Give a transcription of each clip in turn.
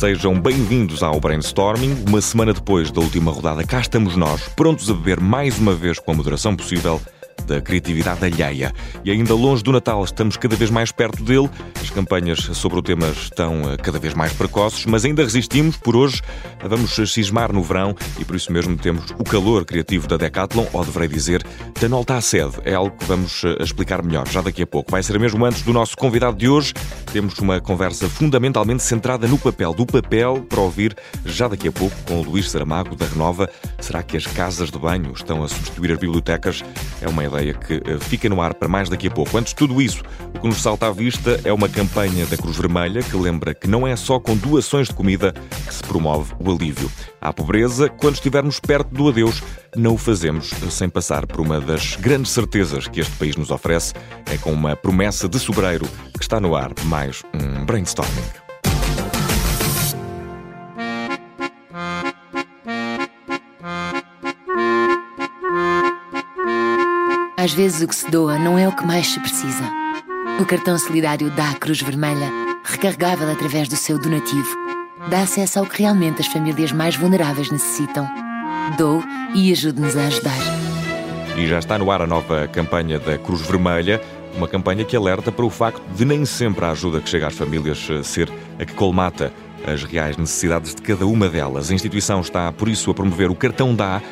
sejam bem-vindos ao Brainstorming. Uma semana depois da última rodada, cá estamos nós, prontos a beber mais uma vez com a moderação possível da criatividade alheia. E ainda longe do Natal, estamos cada vez mais perto dele. As campanhas sobre o tema estão eh, cada vez mais precoces, mas ainda resistimos. Por hoje, vamos cismar no verão e por isso mesmo temos o calor criativo da Decathlon, ou deverei dizer, da Nolta à sede. É algo que vamos eh, explicar melhor já daqui a pouco. Vai ser mesmo antes do nosso convidado de hoje. Temos uma conversa fundamentalmente centrada no papel, do papel para ouvir já daqui a pouco com o Luís Saramago da Renova. Será que as casas de banho estão a substituir as bibliotecas? É uma ideia que eh, fica no ar para mais daqui a pouco. Antes de tudo isso, o que nos salta à vista é uma campanha da Cruz Vermelha que lembra que não é só com doações de comida que se promove o alívio. À pobreza, quando estivermos perto do adeus, não o fazemos sem passar por uma das grandes certezas que este país nos oferece. É com uma promessa de sobreiro que está no ar mais um brainstorming. Às vezes o que se doa não é o que mais se precisa. O cartão solidário da Cruz Vermelha, recarregável através do seu donativo, dá acesso ao que realmente as famílias mais vulneráveis necessitam. Dou e ajude-nos a ajudar. E já está no ar a nova campanha da Cruz Vermelha, uma campanha que alerta para o facto de nem sempre a ajuda que chega às famílias eh, ser a que colmata as reais necessidades de cada uma delas. A instituição está, por isso, a promover o Cartão Dá,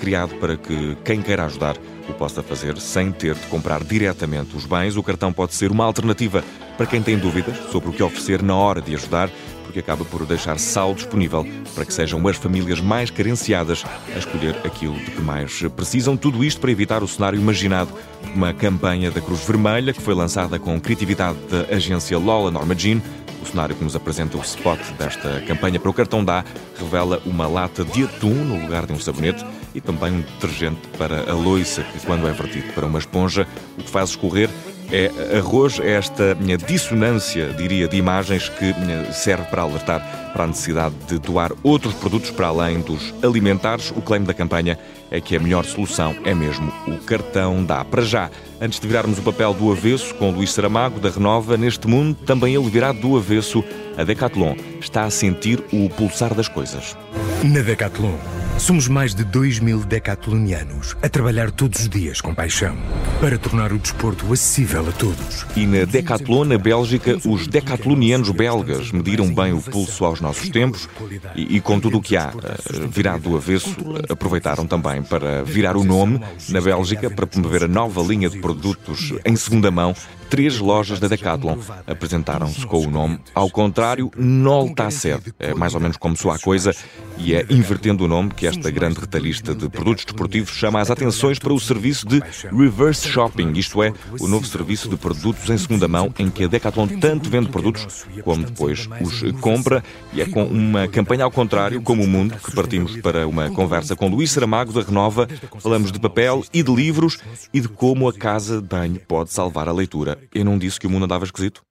criado para que quem queira ajudar o possa fazer sem ter de comprar diretamente os bens. O cartão pode ser uma alternativa para quem tem dúvidas sobre o que oferecer na hora de ajudar, porque acaba por deixar saldo disponível para que sejam as famílias mais carenciadas a escolher aquilo de que mais precisam. Tudo isto para evitar o cenário imaginado de uma campanha da Cruz Vermelha que foi lançada com criatividade da agência Lola Norma Jean o cenário que nos apresenta o spot desta campanha para o cartão dá revela uma lata de atum no lugar de um sabonete e também um detergente para a loiça, que quando é vertido para uma esponja, o que faz escorrer é arroz, é esta minha dissonância, diria, de imagens que serve para alertar para a necessidade de doar outros produtos para além dos alimentares. O claim da campanha é que a melhor solução é mesmo o cartão dá. Para já, antes de virarmos o papel do avesso com Luís Saramago, da Renova, neste mundo, também ele virá do avesso. A Decathlon está a sentir o pulsar das coisas. Na Decathlon Somos mais de 2 mil decathlonianos a trabalhar todos os dias com paixão para tornar o desporto acessível a todos. E na Decathlon, na Bélgica, os decathlonianos belgas mediram bem o pulso aos nossos tempos e, e com tudo o que há eh, virado do avesso, aproveitaram também para virar o nome na Bélgica para promover a nova linha de produtos em segunda mão três lojas da Decathlon apresentaram-se com o nome ao contrário, Nolta Sede. É mais ou menos como soa a coisa e é invertendo o nome que esta grande retalhista de produtos desportivos chama as atenções para o serviço de reverse shopping, isto é, o novo serviço de produtos em segunda mão em que a Decathlon tanto vende produtos como depois os compra e é com uma campanha ao contrário, como o mundo, que partimos para uma conversa com Luís Saramago da Renova. Falamos de papel e de livros e de como a casa de banho pode salvar a leitura eu não disse que o mundo andava esquisito?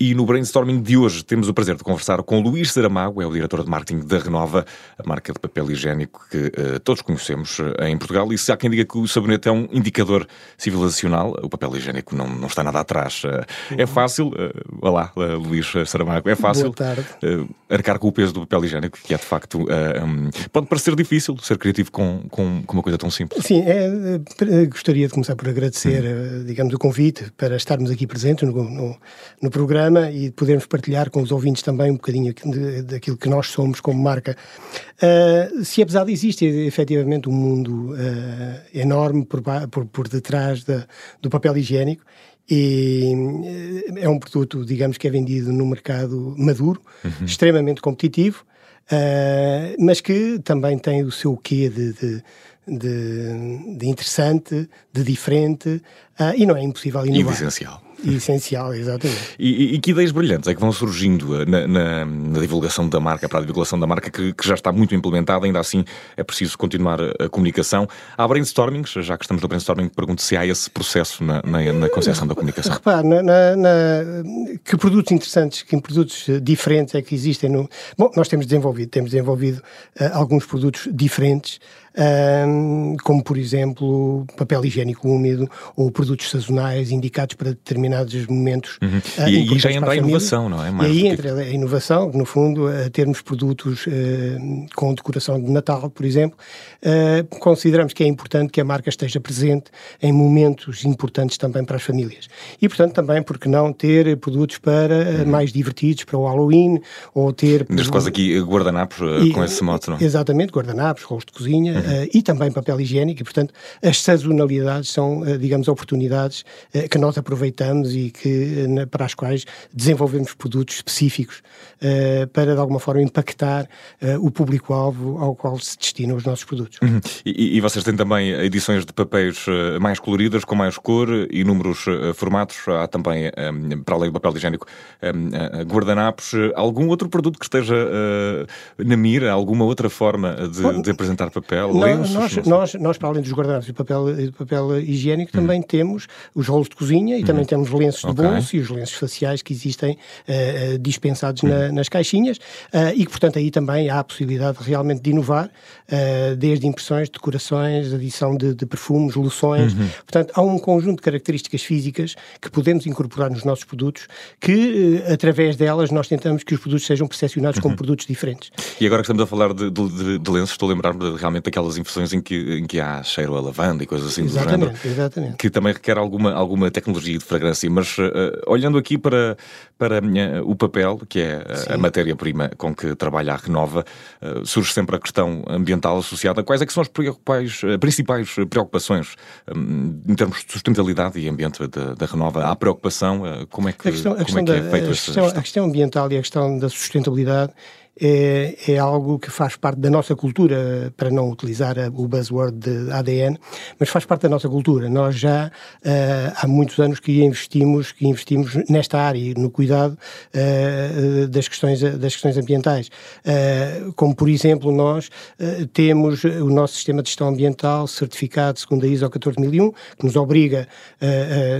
E no brainstorming de hoje temos o prazer de conversar com Luís Saramago, é o diretor de marketing da Renova, a marca de papel higiênico que uh, todos conhecemos uh, em Portugal. E se há quem diga que o sabonete é um indicador civilizacional, o papel higiênico não, não está nada atrás. Uh, é fácil, olá, Luís Saramago, é fácil arcar com o peso do papel higiênico, que é de facto. Um, pode parecer difícil ser criativo com, com, com, uma coisa tão simples. Sim, é, gostaria de começar por agradecer, hum. digamos, o convite para estarmos aqui presentes no, no, no programa programa e podermos partilhar com os ouvintes também um bocadinho daquilo que nós somos como marca. Uh, se apesar de existir efetivamente um mundo uh, enorme por, por, por detrás da, do papel higiênico, e é um produto, digamos, que é vendido no mercado maduro, uhum. extremamente competitivo, uh, mas que também tem o seu quê de, de de, de interessante, de diferente, uh, e não é impossível inovar. E de essencial. Essencial, exatamente. E, e, que ideias brilhantes é que vão surgindo na, na, na divulgação da marca, para a divulgação da marca, que, que, já está muito implementada, ainda assim é preciso continuar a comunicação. Há brainstormings, já que estamos no brainstorming, pergunto se há esse processo na, na, na concepção da comunicação. Repare, na, na, que produtos interessantes, que produtos diferentes é que existem no... Bom, nós temos desenvolvido, temos desenvolvido uh, alguns produtos diferentes, um, como por exemplo papel higiênico úmido ou produtos sazonais indicados para determinados momentos. Uhum. Uh, e aí já entra a inovação, não é? Mais e aí entra a inovação, no fundo, a termos produtos uh, com decoração de Natal, por exemplo. Uh, consideramos que é importante que a marca esteja presente em momentos importantes também para as famílias. E, portanto, também, porque não ter produtos para uhum. mais divertidos, para o Halloween, ou ter... Neste caso aqui, guardanapos com esse moto, não é? Exatamente, guardanapos, rolos de cozinha, uhum uh, e também papel higiênico, e portanto as sazonalidades são, uh, digamos, oportunidades uh, que nós aproveitamos e que, para as quais desenvolvemos produtos específicos para de alguma forma impactar o público-alvo ao qual se destinam os nossos produtos. Uhum. E, e, vocês têm também edições de papéis mais coloridas, com mais cor, inúmeros formatos, há também, para além do papel higiênico, guardanapos, algum outro produto que esteja na mira, alguma outra forma de, de apresentar papel? Lenços? Nós, nós, nós, para além dos guardanapos e papel, e papel higiênico, hum. também temos os rolos de cozinha e hum. também temos lenços de okay. bolso e os lenços faciais que existem uh, dispensados hum. na, nas caixinhas uh, e que, portanto, aí também há a possibilidade realmente de inovar, uh, desde impressões, decorações, adição de, de perfumes, loções. Uhum. Portanto, há um conjunto de características físicas que podemos incorporar nos nossos produtos que, através delas, nós tentamos que os produtos sejam percepcionados uhum. como produtos diferentes. E agora que estamos a falar de, de, de lenços, estou a lembrar-me realmente daquela aquelas infusões em que, em que há cheiro a lavanda e coisas assim exatamente, do género. Exatamente. Que também requer alguma, alguma tecnologia de fragrância. Mas uh, olhando aqui para, para uh, o papel, que é uh, a matéria-prima com que trabalha a Renova, surge sempre a questão ambiental associada. Quais é que são as principais preocupações um, em termos de sustentabilidade e ambiente da, da Renova? Há preocupação? como é que, a questão, a questão é, que é feito a questão, a questão ambiental e a questão da sustentabilidade é, é, algo que faz parte da nossa cultura, para não utilizar o buzzword de ADN, mas faz parte da nossa cultura. Nós já uh, há muitos anos que investimos, que investimos nesta área, no cuidado uh, das, questões, das questões ambientais. Uh, como, por exemplo, nós temos o nosso sistema de gestão ambiental certificado segundo a ISO 14001, que nos obriga,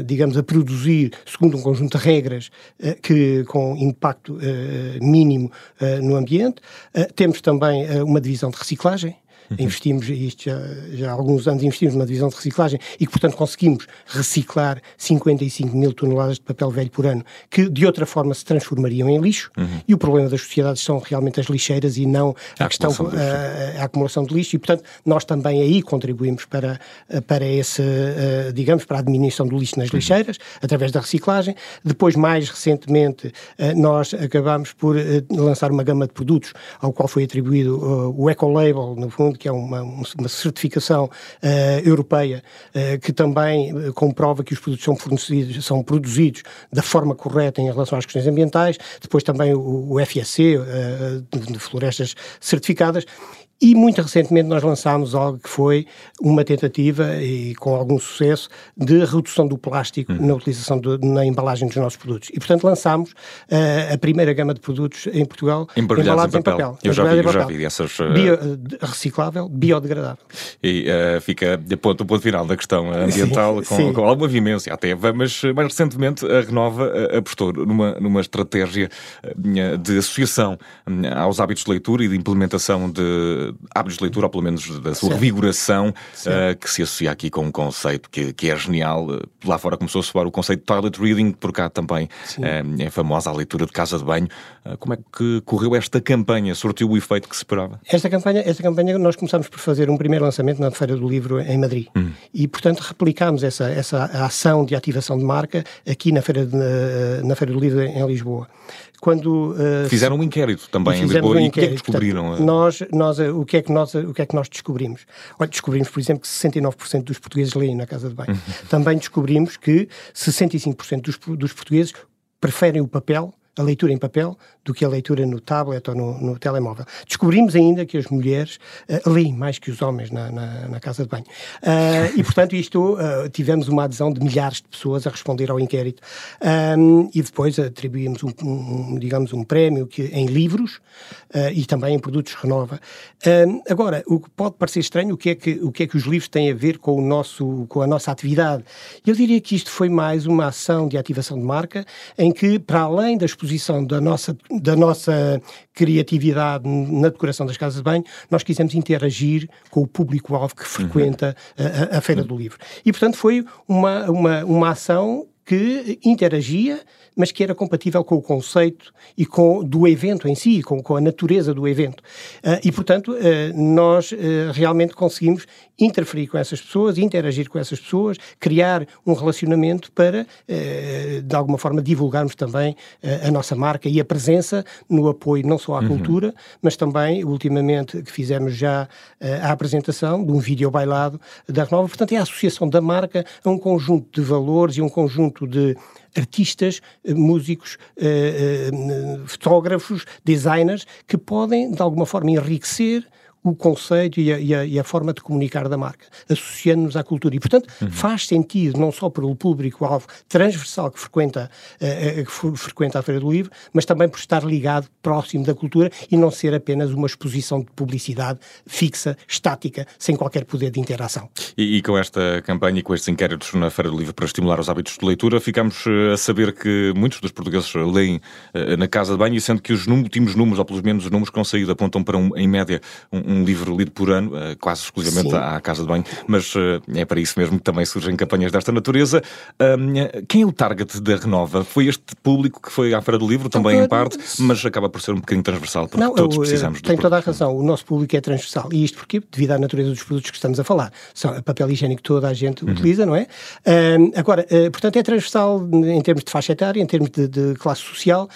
digamos, a produzir segundo um conjunto de regras que com impacto mínimo no ambiente ambiente. Uh, temos também uh, uma divisão de reciclagem. Investimos, isto já, já, há alguns anos, investimos numa divisão de reciclagem e que, portanto, conseguimos reciclar 55 mil toneladas de papel velho por ano, que de outra forma se transformariam em lixo. Uhum. E o problema das sociedades são realmente as lixeiras e não a, a questão, a, a, acumulação de lixo. E, portanto, nós também aí contribuímos para, para esse, eh, digamos, para a diminuição do lixo nas uhum. lixeiras, uhum. através da reciclagem. Depois, mais recentemente, eh, nós acabamos por eh, lançar uma gama de produtos ao qual foi atribuído o Ecolabel, no fundo, que é uma, uma certificação uh, europeia uh, que também uh, comprova que os produtos são fornecidos, são produzidos da forma correta em relação às questões ambientais. Depois também o, o FSC, de, de florestas certificadas. E muito recentemente nós lançámos algo que foi uma tentativa, e com algum sucesso, de redução do plástico hum. na utilização de, na embalagem dos nossos produtos. E, portanto, lançámos uh, a primeira gama de produtos em Portugal embalados em papel. Em papel. Eu já vi, eu já vi essas... Uh... Bio, reciclável, biodegradável. E uh, fica de ponto, o ponto final da questão ambiental, sim, com, sim. com, alguma vivência até, mas mais recentemente a Renova apostou numa, numa estratégia de associação aos hábitos de leitura e de implementação de hábitos de leitura, ou pelo menos da sua certo. revigoração, uh, que se associa aqui com um conceito que, que é genial. Lá fora começou a soar o conceito de toilet reading, por cá também uh, é famosa a leitura de casa de banho. Como é que correu esta campanha? Sortiu o efeito que se esperava? Esta campanha, esta campanha nós começámos por fazer um primeiro lançamento na Feira do Livro em Madrid. Hum. E, portanto, replicámos essa, essa ação de ativação de marca aqui na Feira, de, na, Feira do Livro em Lisboa quando uh, fizeram um inquérito também em Lisboa um e o que é que descobriram? Portanto, nós, nós, o que é que nós, o que é que nós descobrimos? Olha, descobrimos, por exemplo, que 69% dos portugueses leem na casa de banho. Uhum. também descobrimos que 65% dos, dos portugueses preferem o papel a leitura em papel do que a leitura no tablet ou no, no telemóvel. Descobrimos ainda que as mulheres uh, leem mais que os homens na, na, na casa de banho. Uh, e, portanto, isto uh, tivemos uma adesão de milhares de pessoas a responder ao inquérito. Um, e depois atribuímos, um, um, digamos, um prémio que, em livros e também em produtos Renova. agora, o que pode parecer estranho, o que, é que, o que é que os livros têm a ver com, o nosso, com a nossa atividade? Eu diria que isto foi mais uma ação de ativação de marca, em que, para além da exposição da nossa, da nossa criatividade na decoração das casas de banho, nós quisemos interagir com o público-alvo que frequenta uhum. a, a, Feira do Livro. E, portanto, foi uma, uma, uma ação que interagia mas que era compatível com o conceito e com do evento em si, com, com a natureza do evento. Uh, e, portanto, uh, nós uh, realmente conseguimos interferir com essas pessoas, interagir com essas pessoas, criar um relacionamento para, de alguma forma, divulgarmos também a nossa marca e a presença no apoio não só à uhum. cultura, mas também, ultimamente, que fizemos já a apresentação de um vídeo bailado da Renova. Portanto, é a associação da marca a um conjunto de valores e um conjunto de artistas, eh, músicos, eh, eh, fotógrafos, designers, que podem, de alguma forma, enriquecer o conceito e a, e, a, e a, forma de comunicar da marca, associando-nos à cultura. E, portanto, uhum. faz sentido, não só pelo público-alvo transversal que frequenta, uh, que frequenta a Feira do Livro, mas também por estar ligado, próximo da cultura e não ser apenas uma exposição de publicidade fixa, estática, sem qualquer poder de interação. E, e com esta campanha e com estes inquéritos na Feira do Livro para estimular os hábitos de leitura, ficamos a saber que muitos dos portugueses leem uh, na casa de banho, e sendo que os últimos números, ou pelo menos os números que saído, apontam para, um, em média, um, um livro lido por ano, eh, quase exclusivamente Sim. à casa de banho, mas eh, é para isso mesmo que também surgem campanhas desta natureza. Quem é o target da Renova? Foi este público que foi à Feira do Livro, também em parte, mas acaba por ser um bocadinho transversal, porque Não, todos precisamos Tem toda a razão, o nosso público é transversal. E isto porque, devido à natureza dos produtos que estamos a falar, são papel higiênico toda a gente uhum. utiliza, não é? agora, uh, portanto, é transversal em termos de faixa etária, em termos de, de classe social,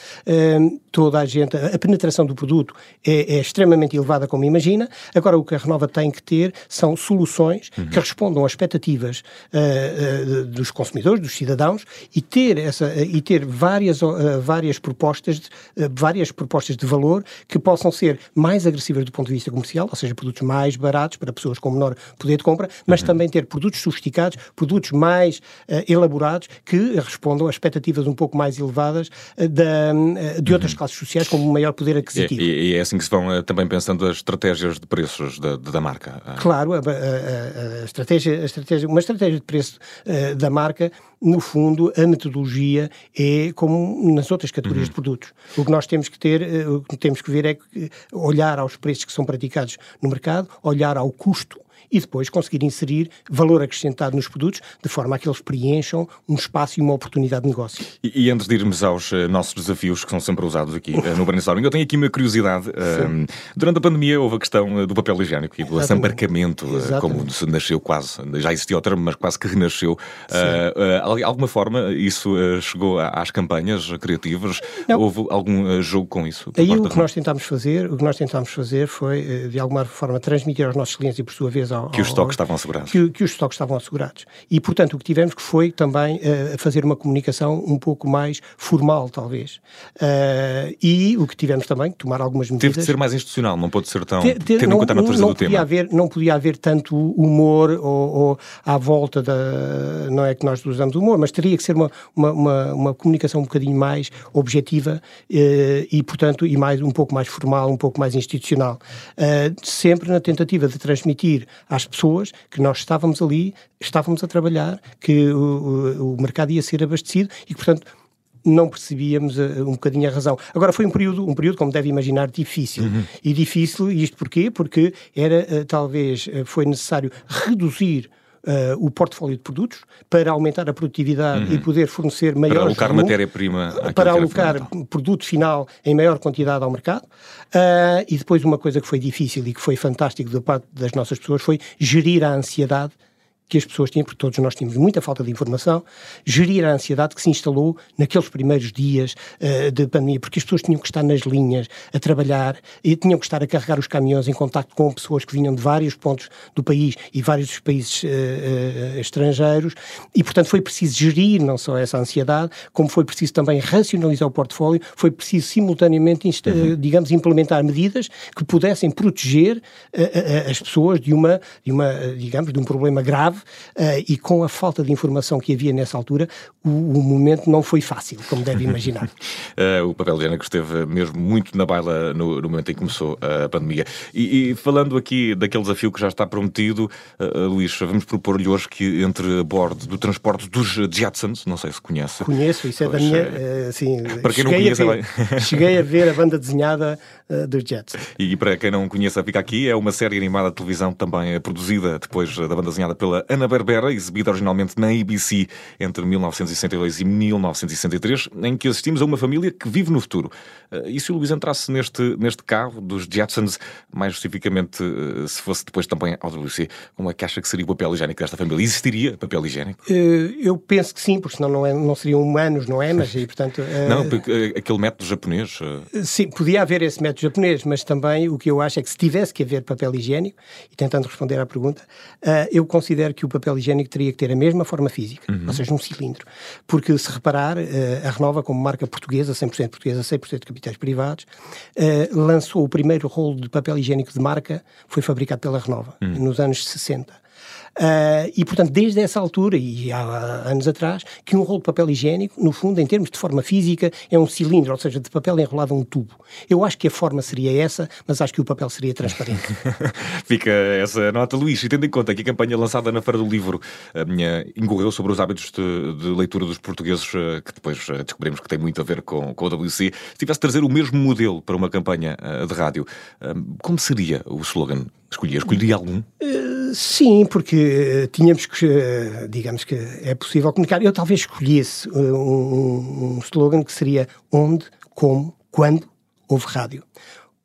toda a gente, a penetração do produto é, é extremamente elevada, como imagina. Agora, o que a Renova tem que ter são soluções uhum. que respondam às expectativas uh, uh, dos consumidores, dos cidadãos, e ter, essa, uh, e ter várias, várias, propostas de, várias propostas de valor que possam ser mais agressivas do ponto de vista comercial, ou seja, produtos mais baratos para pessoas com menor poder de compra, mas uhum. também ter produtos sofisticados, produtos mais elaborados que respondam às expectativas um pouco mais elevadas da, de outras uhum. classes sociais com maior poder aquisitivo. E, e, é assim que se vão também pensando as estratégias de preços da, da marca. Claro, a, a, a, estratégia, a estratégia, uma estratégia de preço uh, da marca, no fundo, a metodologia é como nas outras categorias uhum. de produtos. O que nós temos que ter, uh, o que temos que ver é olhar aos preços que são praticados no mercado, olhar ao custo e depois conseguir inserir valor acrescentado nos produtos de forma a que eles preencham um espaço e uma oportunidade de negócio. E, e antes de irmos aos uh, nossos desafios que são sempre usados aqui uh, no brainstorming, eu tenho aqui uma curiosidade. Uh, durante a pandemia houve a questão do papel higiênico e do assambarcamento, como se nasceu quase, já existia o termo, mas quase que renasceu. de alguma forma isso chegou às campanhas criativas? Não. Houve algum jogo com isso? Aí o que nós tentámos fazer, o que nós tentámos fazer foi, de alguma forma, transmitir aos nossos clientes e por sua vez ao, que os estoques estavam assegurados. Que, que, os estoques estavam assegurados. E, portanto, o que tivemos que foi também uh, fazer uma comunicação um pouco mais formal, talvez. Uh, e o que tivemos também, tomar algumas medidas... Teve de ser mais institucional, não pode ser tão... Ter, ter, tendo não, em conta a natureza não do tema. Haver, não podia haver tanto humor ou, ou, à volta da... Não é que nós usamos humor, mas teria que ser uma, uma, uma, uma comunicação um bocadinho mais objetiva uh, e, portanto, e mais, um pouco mais formal, um pouco mais institucional. sempre na tentativa de transmitir às pessoas que nós estávamos ali, estávamos a trabalhar, que o, o, o mercado ia ser abastecido e que, portanto, não percebíamos uh, um bocadinho a razão. Agora foi um período, um período como deve imaginar, difícil. Uhum. E difícil, e isto porquê? Porque era, uh, talvez, uh, foi necessário reduzir uh, o portfólio de produtos para aumentar a produtividade uhum. e poder fornecer maior Para alocar matéria-prima. Para alocar produto final em maior quantidade ao mercado. Uh, e depois uma coisa que foi difícil e que foi fantástico da parte das nossas pessoas foi gerir a ansiedade que as pessoas tinham, porque todos nós tínhamos muita falta de informação, gerir a ansiedade que se instalou naqueles primeiros dias uh, de pandemia, porque as pessoas tinham que estar nas linhas a trabalhar e tinham que estar a carregar os caminhões em contacto com pessoas que vinham de vários pontos do país e vários países uh, uh, estrangeiros e, portanto, foi preciso gerir não só essa ansiedade, como foi preciso também racionalizar o portfólio, foi preciso simultaneamente, uhum. digamos, implementar medidas que pudessem proteger as pessoas de uma, de uma, digamos, de um problema grave uh, e com a falta de informação que havia nessa altura, o, o momento não foi fácil, como deve imaginar. uh, o papel higiênico esteve mesmo muito na baila no, no momento em que começou a pandemia. E, e, falando aqui daquele desafio que já está prometido, uh, Luís, vamos propor-lhe hoje que entre a bordo do transporte dos Jetsons, não sei se conhece. Conheço, isso é pois da minha. É... Assim, para quem não conhece, é cheguei a ver a banda desenhada dos Jetsons. E para quem não conhece, fica aqui, é uma série animada de televisão também produzida depois da banda desenhada pela Ana-Barbera, exibida originalmente na ABC entre 1962 e 1963, em que assistimos a uma família que vive no futuro. Eh, e se o Luís entrasse neste, neste carro dos Jetsons, mais especificamente eh, se fosse depois também ao WC, como é que acha que seria o papel higiênico desta família? Existiria papel higiênico? Eh, eu penso que sim, porque senão não, é, não seriam humanos, não é? Mas, e, portanto, não, aquele método japonês. Sim, podia haver esse método japonês, mas também o que eu acho é que se tivesse que haver papel higiênico, e tentando responder à pergunta, eu considero que o papel higiênico teria que ter a mesma forma física, uhum. ou seja, um cilindro. Porque se reparar, a Renova, como marca portuguesa, 100% portuguesa, 100% de capitais privados, lançou o primeiro rolo de papel higiênico de marca, foi fabricado pela Renova, uhum. nos anos 60. Uh, e, portanto, desde essa altura, e há anos atrás, que um rolo de papel higiênico, no fundo, em termos de forma física, é um cilindro, ou seja, de papel enrolado a um tubo. Eu acho que a forma seria essa, mas acho que o papel seria transparente. Fica essa nota, Luís, e tendo em conta que a campanha lançada na Feira do Livro a minha, incorreu sobre os hábitos de, de leitura dos portugueses, eh, que depois eh, descobrimos que tem muito a ver com, com o WC, se tivesse de trazer o mesmo modelo para uma campanha de rádio, como seria o slogan? Escolhia, escolheria algum? Sim, porque eh, tínhamos que, eh, digamos que é possível comunicar. Eu talvez escolhesse eh, um, um slogan que seria onde, como, quando houve rádio.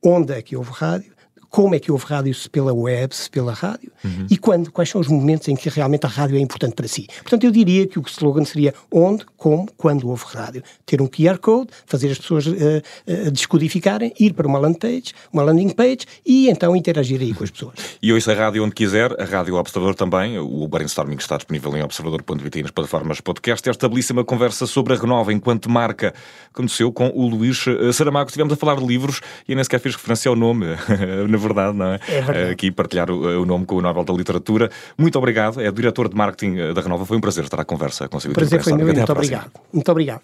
Onde é que houve rádio? como é que houve rádio, se pela web, se pela rádio, uhum. e quando, quais são os momentos em que realmente a rádio é importante para si. Portanto, eu diria que o slogan seria onde, como, quando houve rádio. Ter um QR Code, fazer as pessoas uh, uh, descodificarem, ir para uma landing page, uma landing page e então interagir aí com as pessoas. E ouça a rádio onde quiser, a Rádio Observador também, o brainstorming está disponível em observador.pt nas plataformas podcast. Esta belíssima conversa sobre a Renova enquanto marca aconteceu com o Luís eh, Saramago. Estivemos a falar de livros e nem sequer fiz referência ao nome. na verdade, não é? É verdade. Aqui partilhar o, o, nome com o Nobel da Literatura. Muito obrigado. É o diretor de marketing eh, da Renova. Foi um prazer estar à conversa consigo. Prazer foi meu. Muito obrigado. Muito obrigado.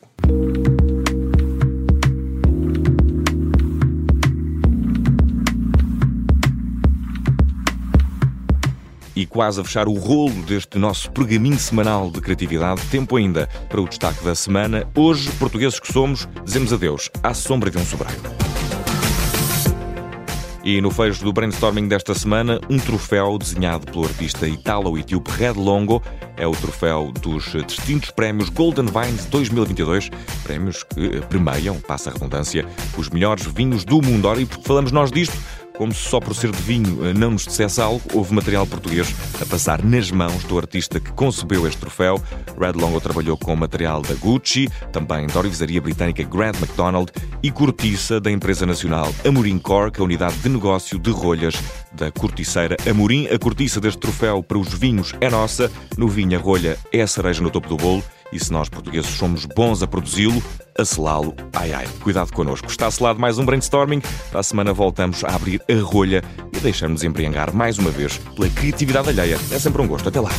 E quase a fechar o rolo deste nosso pergaminho semanal de criatividade, tempo ainda para o destaque da semana. Hoje, portugueses que somos, dizemos adeus à sombra de um sobrado. E no fecho do brainstorming desta semana, um troféu desenhado pelo artista italo-etíope Red Longo. É o troféu dos distintos prémios Golden Vines 2022, prémios que premiam, passa a redundância, os melhores vinhos do mundo. Ora, e porque falamos nós disto, como se só por ser de vinho eh, não nos dissesse algo, houve material português a passar nas mãos do artista que concebeu este troféu. Red Longo trabalhou com material da Gucci, também da orivesaria britânica Grant MacDonald e cortiça da empresa nacional Amorim Cork, a unidade de negócio de rolhas da corticeira Amorim. A cortiça deste troféu para os vinhos é nossa, no vinho a rolha é a cereja no topo do bolo e se nós portugueses somos bons a produzi-lo, a selá-lo, ai ai, cuidado connosco. Está selado mais um brainstorming. Para a semana voltamos a abrir a rolha e deixamos-nos embriagar mais uma vez pela criatividade alheia. É sempre um gosto. Até lá.